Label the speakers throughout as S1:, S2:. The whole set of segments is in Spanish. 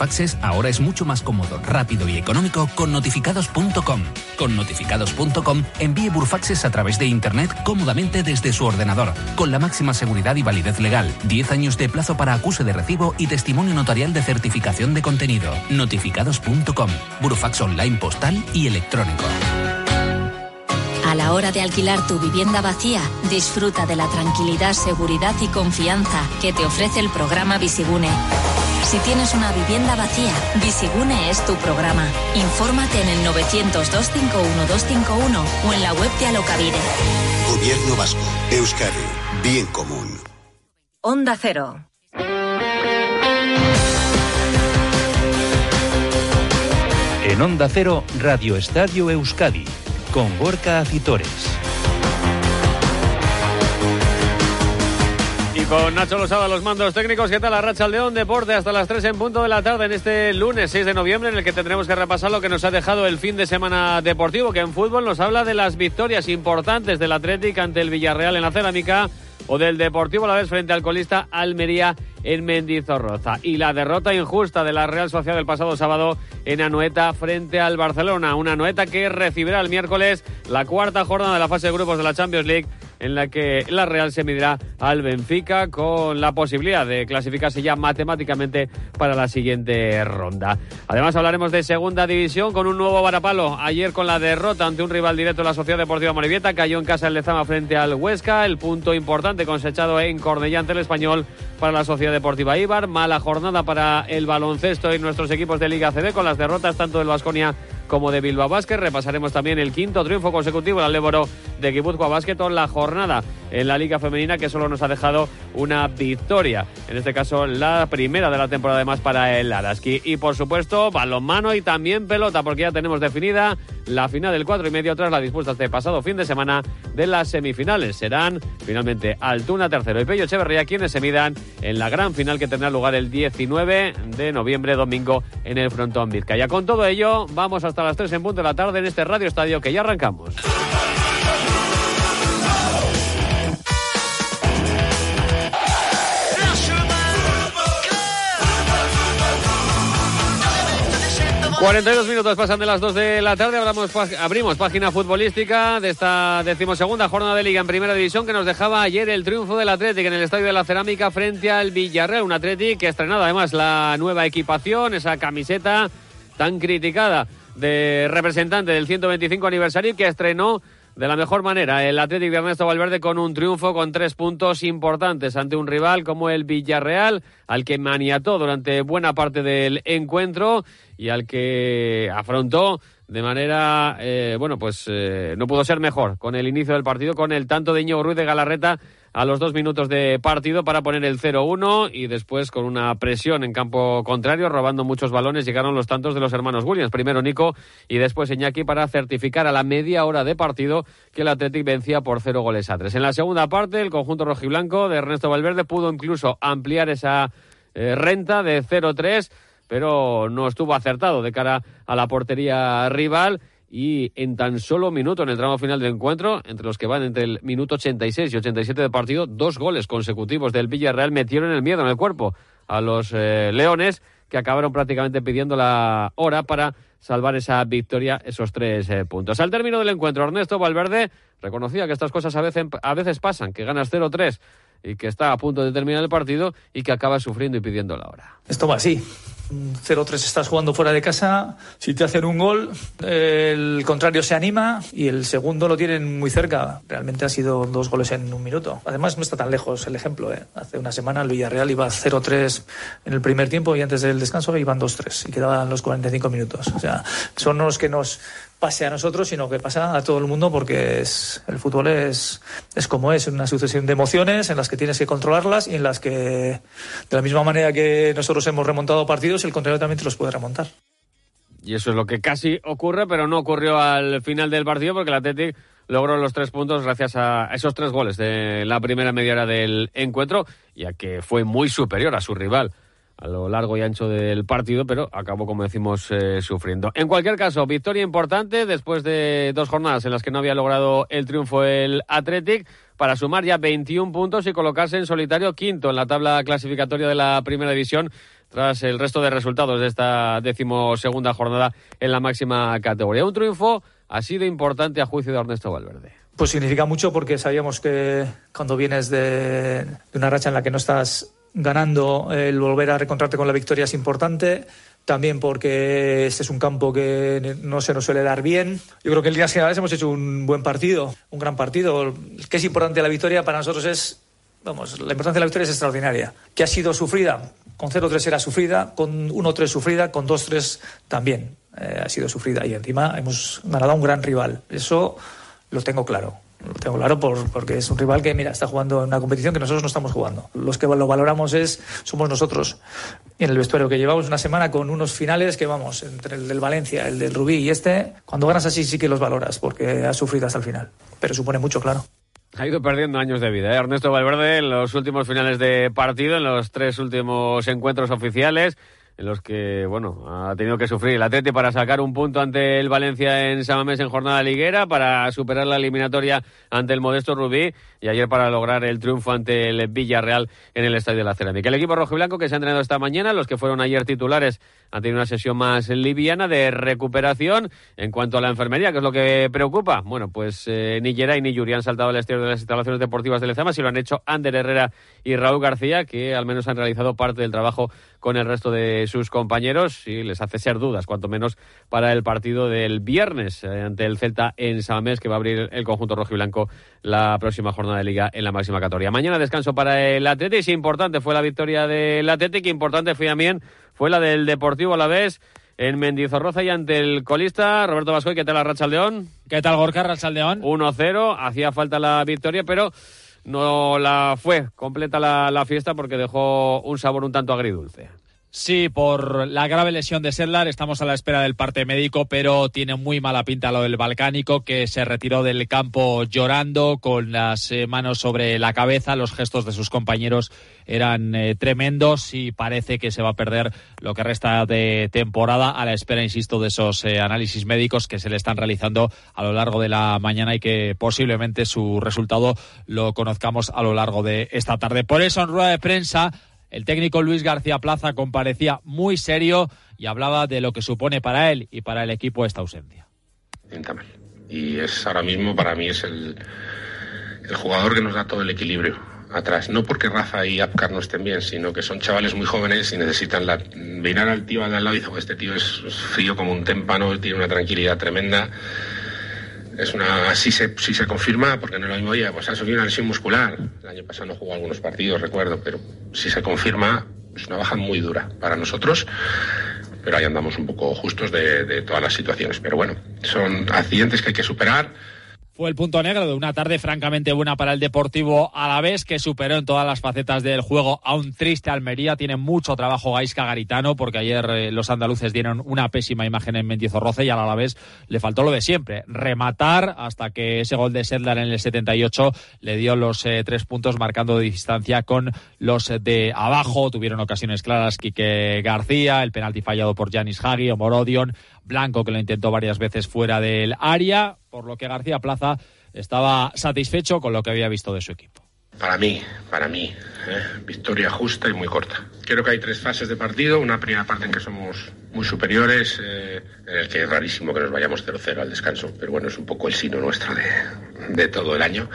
S1: Burfaxes ahora es mucho más cómodo, rápido y económico con notificados.com. Con notificados.com envíe Burfaxes a través de Internet cómodamente desde su ordenador, con la máxima seguridad y validez legal, 10 años de plazo para acuse de recibo y testimonio notarial de certificación de contenido. Notificados.com. Burfax online postal y electrónico.
S2: A la hora de alquilar tu vivienda vacía, disfruta de la tranquilidad, seguridad y confianza que te ofrece el programa Visigune. Si tienes una vivienda vacía, Visigune es tu programa. Infórmate en el 900-251-251 o en la web de Alocavide.
S3: Gobierno Vasco, Euskadi, Bien Común.
S4: Onda Cero.
S5: En Onda Cero, Radio Estadio Euskadi, con Gorka Acitores.
S6: Con Nacho Losada, los mandos técnicos, ¿qué tal la racha al León Deporte? Hasta las 3 en punto de la tarde en este lunes 6 de noviembre, en el que tendremos que repasar lo que nos ha dejado el fin de semana deportivo, que en fútbol nos habla de las victorias importantes del Atlético ante el Villarreal en la cerámica o del Deportivo a la vez frente al colista Almería en Mendizorroza. Y la derrota injusta de la Real Sociedad del pasado sábado en Anoeta frente al Barcelona. Una Anoeta que recibirá el miércoles la cuarta jornada de la fase de grupos de la Champions League en la que la Real se medirá al Benfica con la posibilidad de clasificarse ya matemáticamente para la siguiente ronda. Además hablaremos de segunda división con un nuevo varapalo. Ayer con la derrota ante un rival directo de la Sociedad Deportiva Morivieta cayó en casa el Lezama frente al Huesca, el punto importante cosechado en Cornellá ante el Español para la Sociedad Deportiva Ibar. Mala jornada para el baloncesto y nuestros equipos de Liga CB con las derrotas tanto del Vasconia como de Bilbao Basket. Repasaremos también el quinto triunfo consecutivo del Léboro de Guipúzcoa Basket o la jornada en la Liga Femenina que solo nos ha dejado una victoria. En este caso, la primera de la temporada además para el Araski. Y por supuesto, balonmano y también pelota, porque ya tenemos definida la final del 4 y medio tras la disputa este pasado fin de semana de las semifinales. Serán finalmente Altuna tercero y Pello Echeverría quienes se midan en la gran final que tendrá lugar el 19 de noviembre, domingo, en el Frontón Vizcaya. Con todo ello, vamos hasta las 3 en punto de la tarde en este Radio Estadio que ya arrancamos. 42 minutos pasan de las 2 de la tarde. Abrimos, abrimos página futbolística de esta decimosegunda jornada de Liga en Primera División que nos dejaba ayer el triunfo del Atlético en el Estadio de la Cerámica frente al Villarreal. Un Atlético que ha estrenado además la nueva equipación, esa camiseta tan criticada de representante del 125 aniversario que estrenó de la mejor manera el Atlético de Ernesto Valverde con un triunfo con tres puntos importantes ante un rival como el Villarreal, al que maniató durante buena parte del encuentro y al que afrontó de manera, eh, bueno, pues eh, no pudo ser mejor con el inicio del partido, con el tanto de Íñigo Ruiz de Galarreta a los dos minutos de partido para poner el 0-1 y después con una presión en campo contrario, robando muchos balones, llegaron los tantos de los hermanos Williams. Primero Nico y después Iñaki para certificar a la media hora de partido que el Athletic vencía por cero goles a tres. En la segunda parte, el conjunto rojiblanco de Ernesto Valverde pudo incluso ampliar esa eh, renta de 0-3 pero no estuvo acertado de cara a la portería rival y en tan solo minuto en el tramo final del encuentro, entre los que van entre el minuto 86 y 87 de partido, dos goles consecutivos del Villarreal metieron el miedo en el cuerpo a los eh, Leones, que acabaron prácticamente pidiendo la hora para salvar esa victoria, esos tres eh, puntos. Al término del encuentro, Ernesto Valverde reconocía que estas cosas a veces, a veces pasan, que ganas 0-3 y que está a punto de terminar el partido y que acaba sufriendo y pidiendo la hora.
S7: Esto va así. 0-3 estás jugando fuera de casa, si te hacen un gol, el contrario se anima y el segundo lo tienen muy cerca. Realmente ha sido dos goles en un minuto. Además, no está tan lejos el ejemplo. ¿eh? Hace una semana el Villarreal iba 0-3 en el primer tiempo y antes del descanso iban 2-3 y quedaban los 45 minutos. O sea, son los que nos pase a nosotros, sino que pasa a todo el mundo porque es, el fútbol es, es como es, una sucesión de emociones en las que tienes que controlarlas y en las que, de la misma manera que nosotros hemos remontado partidos, el contrario también te los puede remontar.
S6: Y eso es lo que casi ocurre, pero no ocurrió al final del partido porque el Athletic logró los tres puntos gracias a esos tres goles de la primera media hora del encuentro, ya que fue muy superior a su rival a lo largo y ancho del partido, pero acabó, como decimos, eh, sufriendo. En cualquier caso, victoria importante después de dos jornadas en las que no había logrado el triunfo el Athletic para sumar ya 21 puntos y colocarse en solitario quinto en la tabla clasificatoria de la primera división tras el resto de resultados de esta decimosegunda jornada en la máxima categoría. Un triunfo ha sido importante a juicio de Ernesto Valverde.
S7: Pues significa mucho porque sabíamos que cuando vienes de, de una racha en la que no estás ganando, el volver a reencontrarte con la victoria es importante también porque este es un campo que no se nos suele dar bien. Yo creo que el día generales hemos hecho un buen partido, un gran partido. ¿Qué es importante la victoria para nosotros es, vamos, la importancia de la victoria es extraordinaria. ¿Qué ha sido sufrida? Con 0-3 era sufrida, con 1-3 sufrida, con 2-3 también eh, ha sido sufrida. Y encima hemos ganado a un gran rival. Eso lo tengo claro. Lo tengo claro por, porque es un rival que, mira, está jugando en una competición que nosotros no estamos jugando. Los que lo valoramos es, somos nosotros. En el vestuario que llevamos una semana con unos finales que, vamos, entre el del Valencia, el del Rubí y este, cuando ganas así sí que los valoras, porque has sufrido hasta el final. Pero supone mucho, claro.
S6: Ha ido perdiendo años de vida. ¿eh? Ernesto Valverde en los últimos finales de partido, en los tres últimos encuentros oficiales en los que, bueno, ha tenido que sufrir el Atleti para sacar un punto ante el Valencia en Samamés en jornada liguera, para superar la eliminatoria ante el modesto Rubí y ayer para lograr el triunfo ante el Villarreal en el Estadio de la Cerámica. El equipo rojo y blanco que se ha entrenado esta mañana, los que fueron ayer titulares han tenido una sesión más liviana de recuperación. En cuanto a la enfermería, que es lo que preocupa, bueno, pues eh, ni Geray ni Yuri han saltado al exterior de las instalaciones deportivas del Lezama, si lo han hecho Ander Herrera y Raúl García, que al menos han realizado parte del trabajo con el resto de sus compañeros y les hace ser dudas, cuanto menos para el partido del viernes eh, ante el Celta en Samamés, que va a abrir el conjunto rojo y blanco la próxima jornada de liga en la máxima categoría. Mañana descanso para el Atlético, importante fue la victoria del Atlético, importante fue también fue la del Deportivo a la vez en Mendizorroza y ante el colista Roberto Vascoy. ¿Qué tal la Rachaldeón?
S8: ¿Qué tal Gorka Rachaldeón?
S6: 1-0, hacía falta la victoria, pero no la fue completa la, la fiesta porque dejó un sabor un tanto agridulce.
S8: Sí, por la grave lesión de Sedlar estamos a la espera del parte médico, pero tiene muy mala pinta lo del balcánico, que se retiró del campo llorando, con las eh, manos sobre la cabeza. Los gestos de sus compañeros eran eh, tremendos y parece que se va a perder lo que resta de temporada a la espera, insisto, de esos eh, análisis médicos que se le están realizando a lo largo de la mañana y que posiblemente su resultado lo conozcamos a lo largo de esta tarde. Por eso, en rueda de prensa, el técnico Luis García Plaza comparecía muy serio y hablaba de lo que supone para él y para el equipo esta ausencia.
S9: Y es ahora mismo para mí es el, jugador que nos da todo el equilibrio atrás. No porque Rafa y Apcar no estén bien, sino que son chavales muy jóvenes y necesitan la... Mirar al tío al lado y dice, este tío es frío como un témpano, tiene una tranquilidad tremenda es una si se, si se confirma, porque no lo mismo, oye, pues ha sufrido una lesión muscular. El año pasado no jugó algunos partidos, recuerdo, pero si se confirma, es una baja muy dura para nosotros. Pero ahí andamos un poco justos de todas las situaciones. Pero bueno, son accidentes que hay que superar
S8: fue el punto negro de una tarde francamente buena para el Deportivo a la vez que superó en todas las facetas del juego a un triste Almería. Tiene mucho trabajo Gaisca Garitano porque ayer eh, los andaluces dieron una pésima imagen en Mendizorroce y a la vez le faltó lo de siempre, rematar hasta que ese gol de Sedlar en el 78 le dio los eh, tres puntos marcando distancia con los de abajo. Tuvieron ocasiones claras Quique García, el penalti fallado por Janis Hagi o Morodion, Blanco que lo intentó varias veces fuera del área, por lo que García Plaza estaba satisfecho con lo que había visto de su equipo.
S9: Para mí, para mí, ¿eh? victoria justa y muy corta. Creo que hay tres fases de partido. Una primera parte en que somos muy superiores, eh, en el que es rarísimo que nos vayamos 0-0 al descanso, pero bueno, es un poco el sino nuestro de, de todo el año.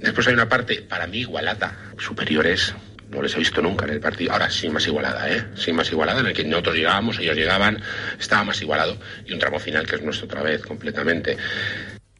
S9: Después hay una parte, para mí, igualata, superiores, no les he visto nunca en el partido. Ahora sí más igualada, ¿eh? Sí más igualada, en el que nosotros llegábamos, ellos llegaban, estaba más igualado. Y un tramo final que es nuestro otra vez, completamente.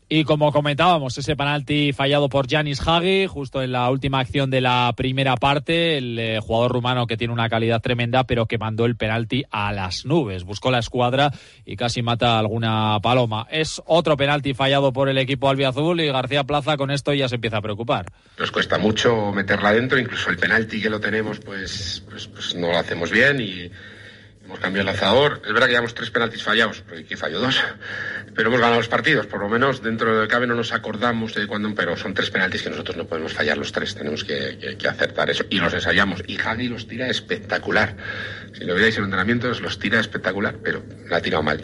S8: Y como comentábamos, ese penalti fallado por Janis Hagi, justo en la última acción de la primera parte, el eh, jugador rumano que tiene una calidad tremenda, pero que mandó el penalti a las nubes. Buscó la escuadra y casi mata alguna paloma. Es otro penalti fallado por el equipo albiazul y García Plaza con esto ya se empieza a preocupar.
S9: Nos cuesta mucho meterla dentro, incluso el penalti que lo tenemos, pues, pues, pues no lo hacemos bien y Hemos cambiado el lanzador. Es verdad que llevamos tres penaltis fallados, porque aquí falló dos. Pero hemos ganado los partidos. Por lo menos dentro de cabe no nos acordamos de cuándo, pero son tres penaltis que nosotros no podemos fallar los tres. Tenemos que, acertar eso. Y los ensayamos. Y Hagi los tira espectacular. Si lo veáis en entrenamientos, los tira espectacular, pero la ha tirado mal.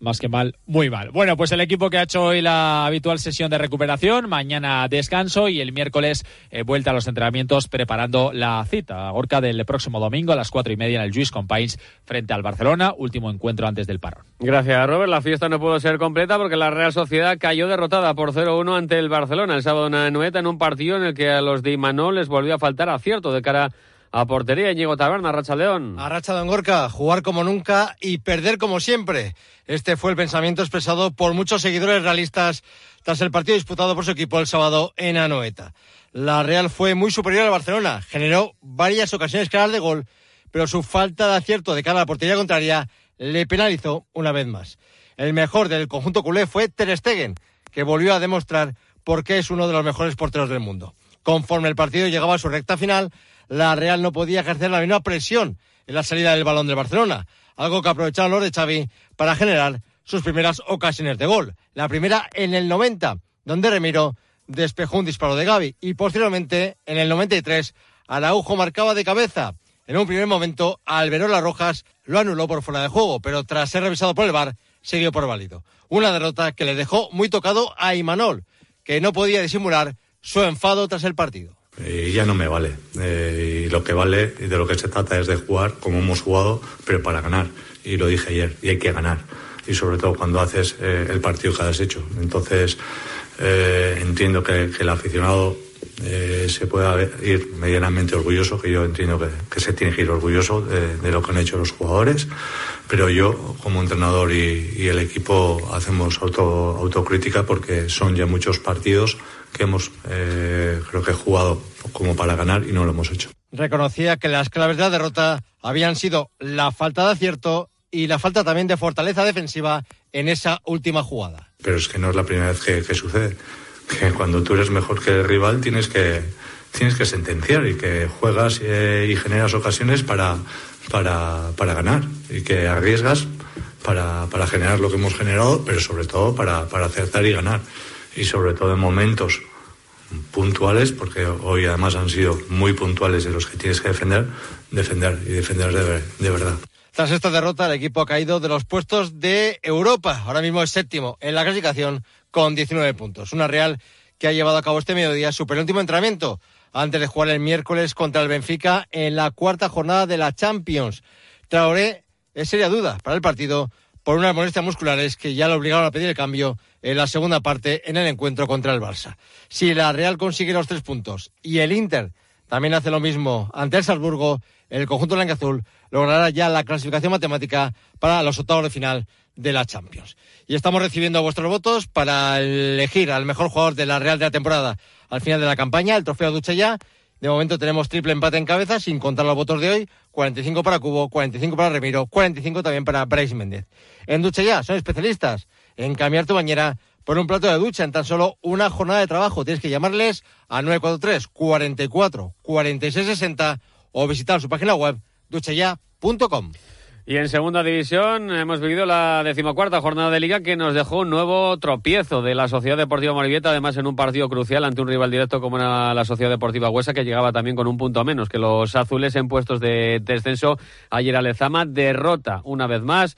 S8: Más que mal, muy mal. Bueno, pues el equipo que ha hecho hoy la habitual sesión de recuperación, mañana descanso y el miércoles eh, vuelta a los entrenamientos preparando la cita. Gorka del próximo domingo a las cuatro y media en el Juice Compains frente al Barcelona, último encuentro antes del paro.
S6: Gracias, Robert. La fiesta no pudo ser completa porque la Real Sociedad cayó derrotada por 0-1 ante el Barcelona el sábado en Noeta en un partido en el que a los de Imanol les volvió a faltar acierto de cara a portería. Ñigo Taberna, Racha León.
S10: A Racha Don Gorka, jugar como nunca y perder como siempre. Este fue el pensamiento expresado por muchos seguidores realistas tras el partido disputado por su equipo el sábado en Anoeta. La Real fue muy superior al Barcelona, generó varias ocasiones claras de gol, pero su falta de acierto de cara a la portería contraria le penalizó una vez más. El mejor del conjunto culé fue Ter Stegen, que volvió a demostrar por qué es uno de los mejores porteros del mundo. Conforme el partido llegaba a su recta final, la Real no podía ejercer la misma presión en la salida del balón del Barcelona, algo que aprovecharon los de Xavi para generar sus primeras ocasiones de gol. La primera en el 90, donde Remiro despejó un disparo de Gaby y posteriormente en el 93 Araujo marcaba de cabeza. En un primer momento Alberola Rojas lo anuló por fuera de juego, pero tras ser revisado por el VAR se dio por válido. Una derrota que le dejó muy tocado a Imanol, que no podía disimular su enfado tras el partido.
S11: Y ya no me vale. Eh, y lo que vale y de lo que se trata es de jugar como hemos jugado, pero para ganar. Y lo dije ayer, y hay que ganar. Y sobre todo cuando haces eh, el partido que has hecho. Entonces, eh, entiendo que, el aficionado se pueda ir medianamente orgulloso, que yo entiendo que, se tiene que ir orgulloso de, de, lo que han hecho los jugadores. Pero yo, como entrenador y, y el equipo, hacemos auto, autocrítica porque son ya muchos partidos que hemos, eh, creo que, jugado como para ganar y no lo hemos hecho.
S10: Reconocía que las claves de la derrota habían sido la falta de acierto y la falta también de fortaleza defensiva en esa última jugada.
S11: Pero es que no es la primera vez que, que sucede. Que cuando tú eres mejor que el rival tienes que, tienes que sentenciar y que juegas eh, y generas ocasiones para, para, para ganar y que arriesgas para, para generar lo que hemos generado, pero sobre todo para, para acertar y ganar y sobre todo en momentos puntuales, porque hoy además han sido muy puntuales de los que tienes que defender, defender y defender de, de, verdad.
S10: Tras esta derrota, el equipo ha caído de los puestos de Europa. Ahora mismo es séptimo en la clasificación con 19 puntos. Una Real que ha llevado a cabo este mediodía su penúltimo entrenamiento antes de jugar el miércoles contra el Benfica en la cuarta jornada de la Champions. Traoré es seria duda para el partido por unas molestias musculares que ya le obligaron a pedir el cambio en la segunda parte en el encuentro contra el Barça. Si la Real consigue los tres puntos y el Inter también hace lo mismo ante el Salzburgo, el conjunto blanca-azul logrará ya la clasificación matemática para los octavos de final de la Champions. Y estamos recibiendo vuestros votos para elegir al mejor jugador de la Real de la temporada al final de la campaña, el trofeo Duche ya. De momento tenemos triple empate en cabeza, sin contar los votos de hoy. 45 para Cubo, 45 para Remiro, 45 también para Bryce Méndez. En Duche ya, son especialistas en cambiar tu bañera por un plato de ducha en tan solo una jornada de trabajo. Tienes que llamarles a 943 44 46 60 o visitar su página web duchaya.com.
S6: Y en segunda división hemos vivido la decimocuarta jornada de liga que nos dejó un nuevo tropiezo de la Sociedad Deportiva Morivieta, además en un partido crucial ante un rival directo como era la Sociedad Deportiva Huesa, que llegaba también con un punto menos que los azules en puestos de descenso. Ayer Alezama derrota una vez más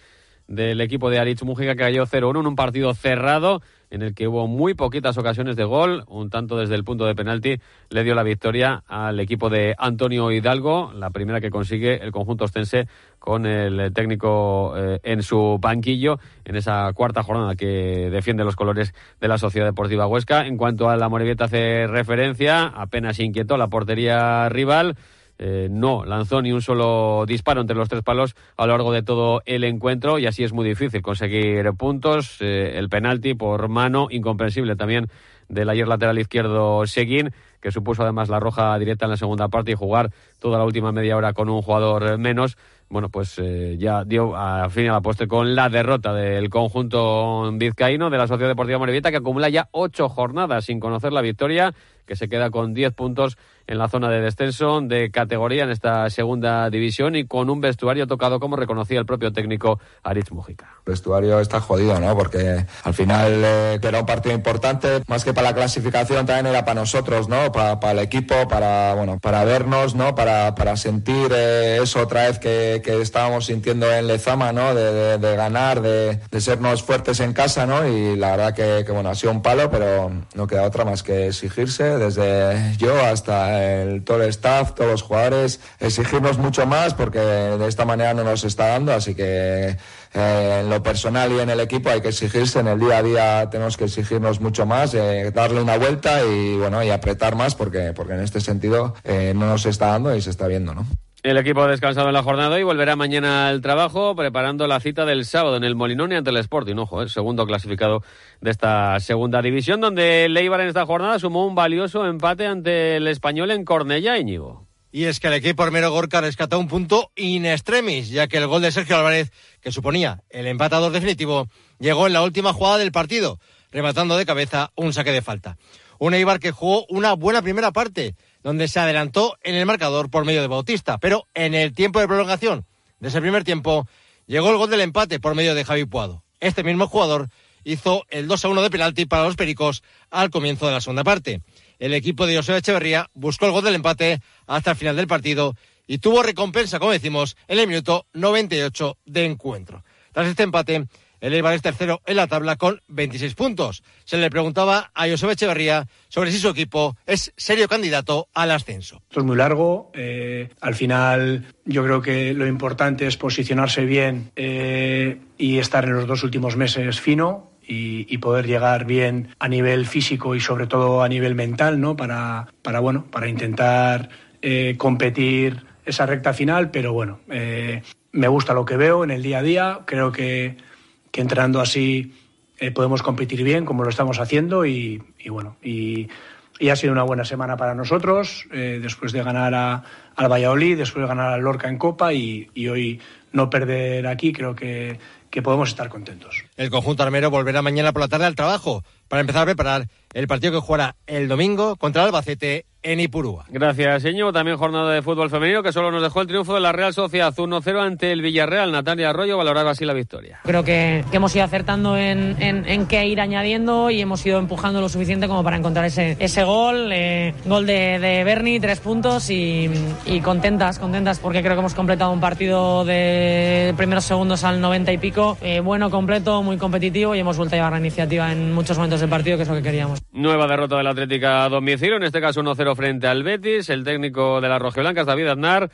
S6: del equipo de Aritz Mújica que cayó 0-1 en un partido cerrado en el que hubo muy poquitas ocasiones de gol, un tanto desde el punto de penalti le dio la victoria al equipo de Antonio Hidalgo, la primera que consigue el conjunto ostense con el técnico eh, en su banquillo en esa cuarta jornada que defiende los colores de la Sociedad Deportiva Huesca. En cuanto a la Morevieta hace referencia, apenas inquietó la portería rival. Eh, no lanzó ni un solo disparo entre los tres palos a lo largo de todo el encuentro y así es muy difícil conseguir puntos. Eh, el penalti por mano, incomprensible también del ayer lateral izquierdo Seguín, que supuso además la roja directa en la segunda parte y jugar toda la última media hora con un jugador menos. Bueno, pues eh, ya dio a fin a la postre con la derrota del conjunto vizcaíno de la Sociedad Deportiva Morevieta, que acumula ya ocho jornadas sin conocer la victoria que se queda con 10 puntos en la zona de descenso de categoría en esta segunda división y con un vestuario tocado, como reconocía el propio técnico Aritz Mujica.
S12: El vestuario está jodido, ¿no? Porque al final eh, era un partido importante, más que para la clasificación, también era para nosotros, ¿no? Para, el equipo, para, bueno, para vernos, ¿no? Para, para sentir eh, eso otra vez que, que, estábamos sintiendo en Lezama, ¿no? De, de, ganar, de, de, sernos fuertes en casa, ¿no? Y la verdad que, que, bueno, ha sido un palo, pero no queda otra más que exigirse, desde yo hasta el, todo el staff, todos los jugadores, exigirnos mucho más porque de esta manera no nos está dando, así que eh, en lo personal y en el equipo hay que exigirse, en el día a día tenemos que exigirnos mucho más, eh, darle una vuelta y bueno, y apretar más porque, porque en este sentido eh, no nos está dando y se está viendo, ¿no?
S6: El equipo descansado en la jornada y volverá mañana al trabajo preparando la cita del sábado en el Molinón ante el Sporting. Ojo, el segundo clasificado de esta segunda división, donde Leibar en esta jornada sumó un valioso empate ante el español en Cornella, Íñigo.
S10: Y es que el equipo Armero Gorka rescató un punto in extremis, ya que el gol de Sergio Álvarez, que suponía el empatador definitivo, llegó en la última jugada del partido, rematando de cabeza un saque de falta. Un Eibar que jugó una buena primera parte, donde se adelantó en el marcador por medio de Bautista, pero en el tiempo de prolongación de ese primer tiempo llegó el gol del empate por medio de Javi Puado. Este mismo jugador hizo el 2 a 1 de penalti para los Pericos al comienzo de la segunda parte. El equipo de José Echeverría buscó el gol del empate hasta el final del partido y tuvo recompensa, como decimos, en el minuto 98 de encuentro. Tras este empate, el Eibar es tercero en la tabla con 26 puntos. Se le preguntaba a José Echeverría sobre si su equipo es serio candidato al ascenso.
S13: Esto es muy largo. Eh, al final, yo creo que lo importante es posicionarse bien eh, y estar en los dos últimos meses fino. Y, poder llegar bien a nivel físico y sobre todo a nivel mental, ¿no? Para, para bueno, para intentar eh, competir esa recta final, pero bueno, me gusta lo que veo en el día a día. Creo que que entrenando así eh, podemos competir bien como lo estamos haciendo y, bueno, y, ha sido una buena semana para nosotros eh, después de ganar a, al Valladolid, después de ganar al Lorca en Copa y, hoy no perder aquí, creo que, que podemos estar contentos.
S10: El conjunto armero volverá mañana por la tarde al trabajo para empezar a preparar el partido que jugará el domingo contra el Albacete en Ipurúa.
S6: Gracias, señor. También jornada de fútbol femenino que solo nos dejó el triunfo de la Real Sociedad 1-0 ante el Villarreal. Natalia Arroyo valoraba así la victoria.
S14: Creo que, hemos ido acertando en, en, qué ir añadiendo y hemos ido empujando lo suficiente como para encontrar ese, ese gol. Eh, gol de, de Berni, tres puntos y, contentas, contentas porque creo que hemos completado un partido de primeros segundos al 90 y pico. Eh, bueno, completo, muy competitivo y hemos vuelto a llevar la iniciativa en muchos momentos del partido, que es lo que queríamos.
S6: Nueva derrota del Atlética a domicilio, en este caso 1-0 frente al Betis. El técnico de las Rojiblancas, David Aznar,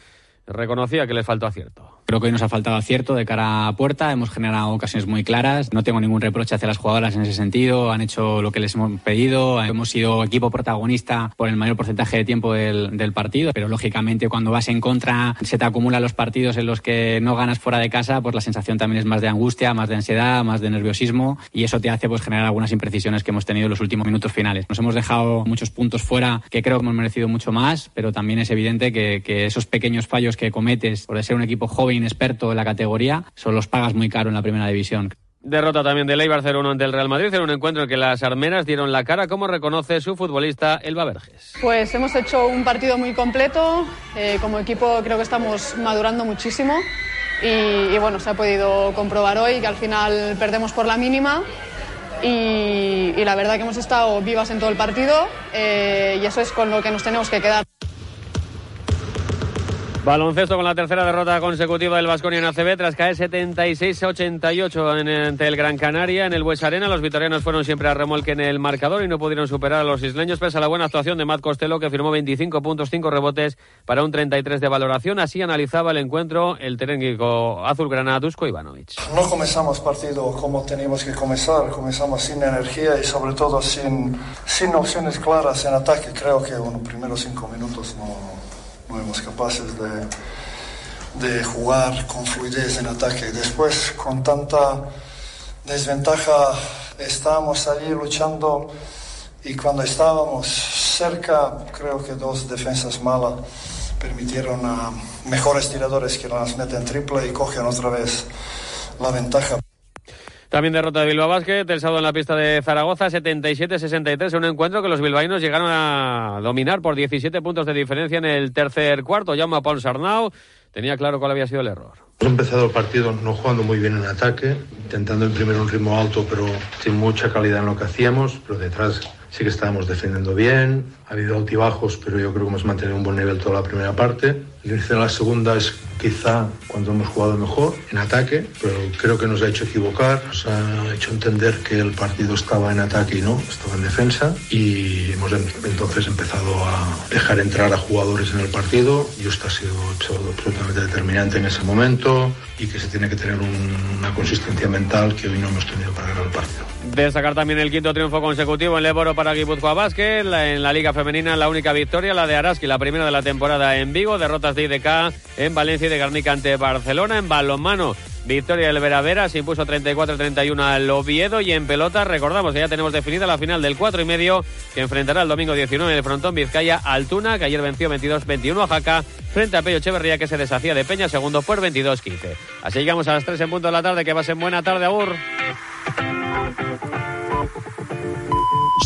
S6: reconocía que le faltó acierto.
S15: Creo que hoy nos ha faltado acierto de cara a puerta, hemos generado ocasiones muy claras, no tengo ningún reproche hacia las jugadoras en ese sentido, han hecho lo que les hemos pedido, hemos sido equipo protagonista por el mayor porcentaje de tiempo del, del partido, pero lógicamente cuando vas en contra se te acumulan los partidos en los que no ganas fuera de casa, pues la sensación también es más de angustia, más de ansiedad, más de nerviosismo. Y eso te hace pues generar algunas imprecisiones que hemos tenido en los últimos minutos finales. Nos hemos dejado muchos puntos fuera que creo que hemos merecido mucho más, pero también es evidente que, que esos pequeños fallos que cometes por ser un equipo joven inexperto en la categoría, son los pagas muy caro en la primera división.
S6: Derrota también de Eibar 0-1 ante el Real Madrid en un encuentro en que las armeras dieron la cara, como reconoce su futbolista Elba Verges.
S16: Pues hemos hecho un partido muy completo, eh, como equipo creo que estamos madurando muchísimo y, bueno, se ha podido comprobar hoy que al final perdemos por la mínima y, la verdad que hemos estado vivas en todo el partido eh, y eso es con lo que nos tenemos que quedar.
S6: Baloncesto con la tercera derrota consecutiva del Vasconia en ACB tras caer 76-88 ante el Gran Canaria en el Bues Arena. Los vitorianos fueron siempre a remolque en el marcador y no pudieron superar a los isleños pese a la buena actuación de Matt Costello que firmó 25 puntos, 5 rebotes para un 33 de valoración. Así analizaba el encuentro el terénquico azulgrana Dusko Ivanovic.
S17: No comenzamos partido como teníamos que comenzar, comenzamos sin energía y sobre todo sin, sin opciones claras en ataque. Creo que en los primeros cinco minutos no no fuimos capaces de, de jugar con fluidez en ataque. Después, con tanta desventaja, estábamos allí luchando y cuando estábamos cerca, creo que dos defensas malas permitieron a mejores tiradores que las meten triple y cogen otra vez la ventaja.
S6: También derrota de Bilbao Basket, el sábado en la pista de Zaragoza, 77-63, un encuentro que los bilbaínos llegaron a dominar por 17 puntos de diferencia en el tercer cuarto. Llama Paul Sarnau, tenía claro cuál había sido el error.
S18: Hemos empezado el partido no jugando muy bien en ataque, intentando imprimir un ritmo alto, pero sin mucha calidad en lo que hacíamos, pero detrás sí que estábamos defendiendo bien, ha habido altibajos, pero yo creo que hemos mantenido un buen nivel toda la primera parte. El inicio de la segunda es quizá cuando hemos jugado mejor en ataque, pero creo que nos ha hecho equivocar, nos ha hecho entender que el partido estaba en ataque y no, estaba en defensa y hemos entonces empezado a dejar entrar a jugadores en el partido. y esto ha sido absolutamente determinante en ese momento y que se tiene que tener una consistencia mental que hoy no hemos tenido para ganar el partido.
S6: Destacar también el quinto triunfo consecutivo en Leboro para Guipúzcoa Basket, en la Liga Femenina la única victoria, la de Araski, la primera de la temporada en Vigo, derrotas de IDK en Valencia y de Garnica ante Barcelona, en balonmano Victoria del Veravera se impuso 34-31 al Oviedo y en pelota recordamos que ya tenemos definida la final del 4 y medio que enfrentará el domingo 19 en el frontón Vizcaya Altuna que ayer venció 22-21 a Jaca frente a Pello Echeverría que se deshacía de Peña segundo por 22-15. Así llegamos a las 3 en punto de la tarde que ser buena tarde Agur.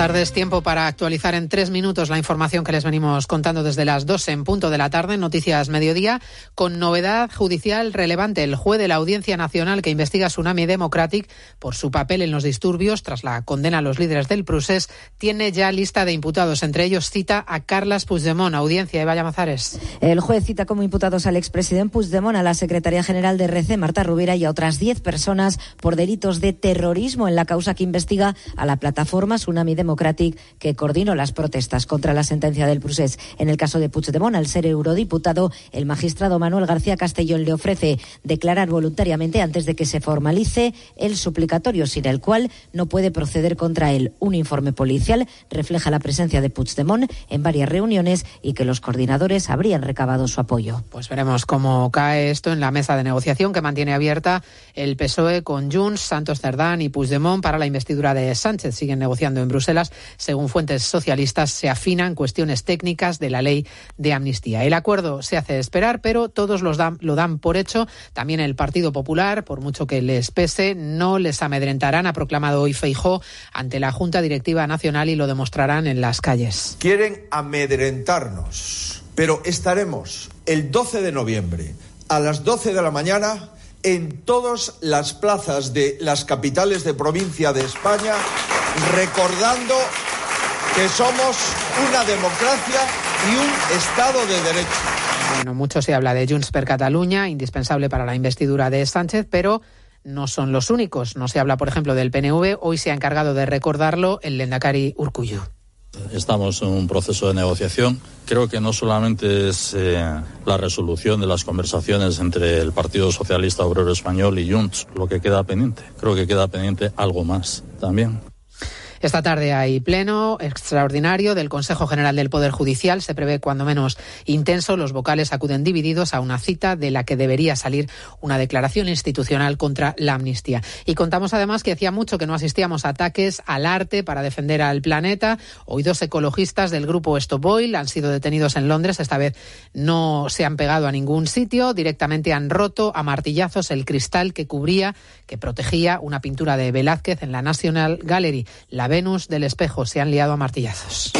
S19: Tardes. Tiempo para actualizar en tres minutos la información que les venimos contando desde las 12 en punto de la tarde Noticias Mediodía, con novedad judicial relevante. El juez de la Audiencia Nacional que investiga Tsunami Democratic por su papel en los disturbios tras la condena a los líderes del Prusés tiene ya lista de imputados. Entre ellos cita a Carlas Puigdemont. Audiencia, Eva Llamazares.
S20: El juez cita como imputados al expresidente Puigdemont, a la secretaria general de RC, Marta Rubira, y a otras diez personas por delitos de terrorismo en la causa que investiga a la plataforma Tsunami Democratic que coordinó las protestas contra la sentencia del Prusés. En el caso de Puigdemont, al ser eurodiputado, el magistrado Manuel García Castellón le ofrece declarar voluntariamente antes de que se formalice el suplicatorio, sin el cual no puede proceder contra él. Un informe policial refleja la presencia de Puigdemont en varias reuniones y que los coordinadores habrían recabado su apoyo.
S19: Pues veremos cómo cae esto en la mesa de negociación que mantiene abierta el PSOE con Junts, Santos Cerdán y Puigdemont para la investidura de Sánchez. Siguen negociando en Bruselas Según fuentes socialistas, se afinan cuestiones técnicas de la ley de amnistía. El acuerdo se hace esperar, pero todos lo dan por hecho. También el Partido Popular, por mucho que les pese, no les amedrentarán, ha proclamado hoy Feijó ante la Junta Directiva Nacional y lo demostrarán en las calles.
S21: Quieren amedrentarnos, pero estaremos el 12 de noviembre a las 12 de la mañana en todas las plazas de las capitales de provincia de España recordando que somos una democracia y un Estado de Derecho.
S19: Bueno, mucho se habla de Junts per Cataluña, indispensable para la investidura de Sánchez, pero no son los únicos. No se habla, por ejemplo, del PNV. Hoy se ha encargado de recordarlo el Lendakari Urcuyo.
S22: Estamos en un proceso de negociación. Creo que no solamente es eh, la resolución de las conversaciones entre el Partido Socialista Obrero Español y Junts lo que queda pendiente. Creo que queda pendiente algo más también.
S19: Esta tarde hay pleno extraordinario del Consejo General del Poder Judicial. Se prevé cuando menos intenso. Los vocales acuden divididos a una cita de la que debería salir una declaración institucional contra la amnistía. Y contamos además que hacía mucho que no asistíamos a ataques al arte para defender al planeta. Hoy dos ecologistas del grupo Stop han sido detenidos en Londres. Esta vez no se han pegado a ningún sitio. Directamente han roto a martillazos el cristal que cubría, que protegía una pintura de Velázquez en la National Gallery. Venus del espejo se han liado a martillazos.